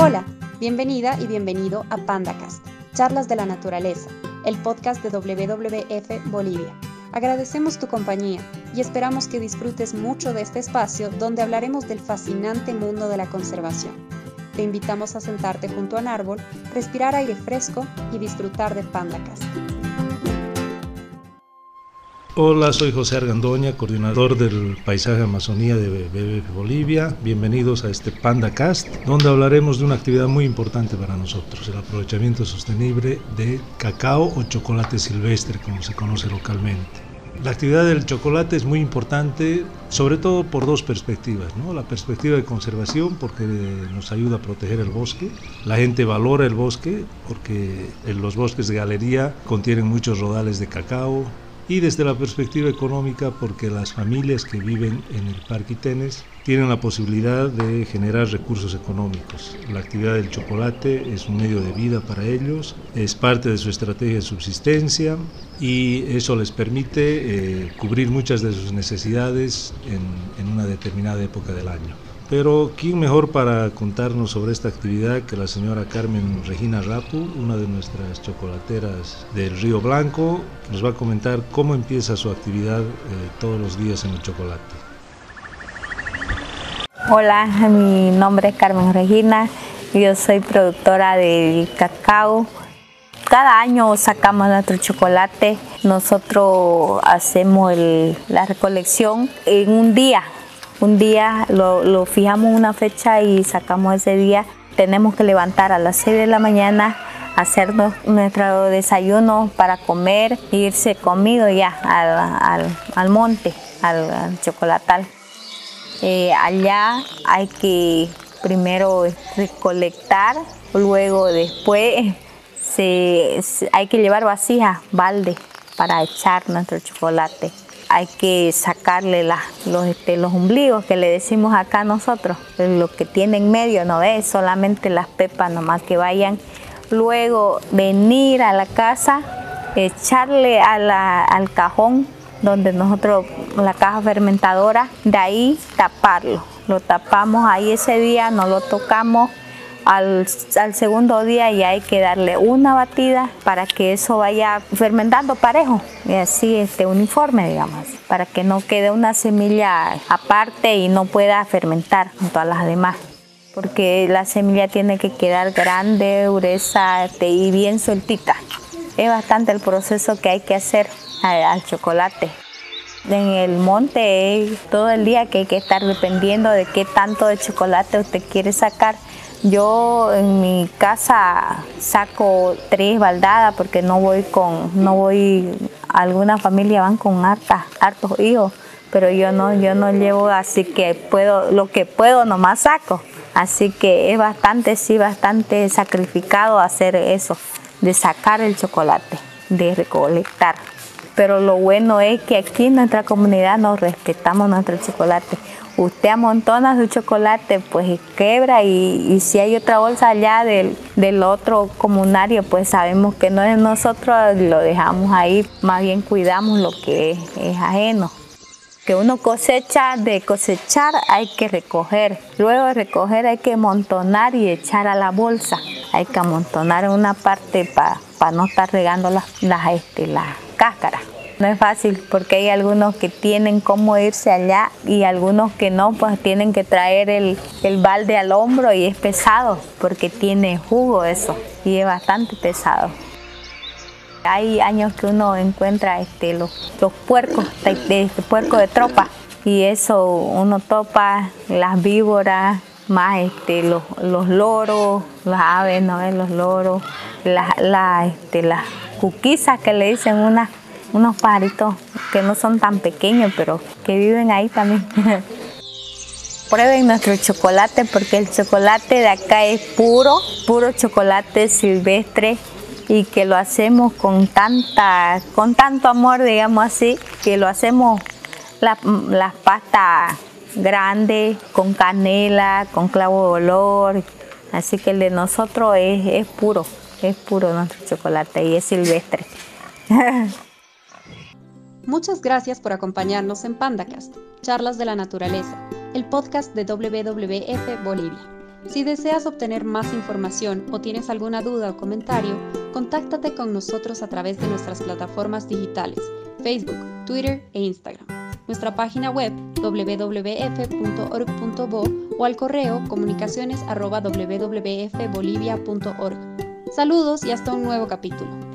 Hola, bienvenida y bienvenido a PandaCast, Charlas de la Naturaleza, el podcast de WWF Bolivia. Agradecemos tu compañía y esperamos que disfrutes mucho de este espacio donde hablaremos del fascinante mundo de la conservación. Te invitamos a sentarte junto a un árbol, respirar aire fresco y disfrutar de PandaCast. Hola, soy José Argandoña, coordinador del Paisaje Amazonía de BBF Bolivia. Bienvenidos a este PandaCast, donde hablaremos de una actividad muy importante para nosotros, el aprovechamiento sostenible de cacao o chocolate silvestre, como se conoce localmente. La actividad del chocolate es muy importante, sobre todo por dos perspectivas. ¿no? La perspectiva de conservación, porque nos ayuda a proteger el bosque. La gente valora el bosque, porque los bosques de galería contienen muchos rodales de cacao, y desde la perspectiva económica porque las familias que viven en el Parque Itenes tienen la posibilidad de generar recursos económicos. La actividad del chocolate es un medio de vida para ellos, es parte de su estrategia de subsistencia y eso les permite eh, cubrir muchas de sus necesidades en, en una determinada época del año. Pero ¿quién mejor para contarnos sobre esta actividad que la señora Carmen Regina Rapu, una de nuestras chocolateras del Río Blanco, nos va a comentar cómo empieza su actividad eh, todos los días en el chocolate? Hola, mi nombre es Carmen Regina, yo soy productora del cacao. Cada año sacamos nuestro chocolate, nosotros hacemos la recolección en un día, un día lo, fijamos una fecha y sacamos ese día. Tenemos que levantar a las 6 de la mañana, hacernos nuestro desayuno para comer irse conmigo ya al, monte, al, chocolatal. Eh, allá hay que primero recolectar, luego después hay que llevar vasijas, balde, para echar nuestro chocolate hay que sacarle los, este, que le decimos acá nosotros, lo que tiene en medio, no es solamente las pepas nomás que vayan. Luego venir a la casa, echarle al cajón donde nosotros, la caja fermentadora, de ahí taparlo. Lo tapamos ahí ese día, no lo tocamos al, segundo día ya hay que darle una batida para que eso vaya fermentando parejo y así este uniforme, digamos, para que no quede una semilla aparte y no pueda fermentar junto a las demás. Porque la semilla tiene que quedar grande, gruesa este, y bien sueltita. Es bastante el proceso que hay que hacer al chocolate. En el monte todo el día que hay que estar dependiendo de qué tanto de chocolate usted quiere sacar yo en mi casa saco tres baldadas porque no voy con, no voy, algunas familias van con hartas, hartos hijos, pero yo no, yo no llevo así que puedo, lo que puedo nomás saco. Así que es bastante, sí, bastante sacrificado hacer eso, de sacar el chocolate, de recolectar. Pero lo bueno es que aquí en nuestra comunidad nos respetamos nuestro chocolate usted amontona su chocolate, pues quebra y, si hay otra bolsa allá del, del, otro comunario, pues sabemos que no es nosotros, lo dejamos ahí, más bien cuidamos lo que es, ajeno. Que uno cosecha, de cosechar hay que recoger, luego de recoger hay que amontonar y echar a la bolsa. Hay que amontonar una parte para no estar regando las, las, este, las cáscaras. No es fácil porque hay algunos que tienen cómo irse allá y algunos que no, pues tienen que traer el, balde al hombro y es pesado porque tiene jugo eso y es bastante pesado. Hay años que uno encuentra este, los, los puercos, este puerco de tropa y eso uno topa las víboras, más este, los, loros, las aves, ¿no? los loros, las, este, las cuquizas que le dicen unas unos pajaritos que no son tan pequeños, pero que viven ahí también. Prueben nuestro chocolate porque el chocolate de acá es puro, puro chocolate silvestre y que lo hacemos con tanta, con tanto amor, digamos así, que lo hacemos las la pastas grandes, con canela, con clavo de olor. Así que el de nosotros es, es puro, es puro nuestro chocolate y es silvestre. Muchas gracias por acompañarnos en PandaCast, Charlas de la Naturaleza, el podcast de WWF Bolivia. Si deseas obtener más información o tienes alguna duda o comentario, contáctate con nosotros a través de nuestras plataformas digitales, Facebook, Twitter e Instagram, nuestra página web www.org.bo o al correo comunicaciones.wwf.bolivia.org. Saludos y hasta un nuevo capítulo.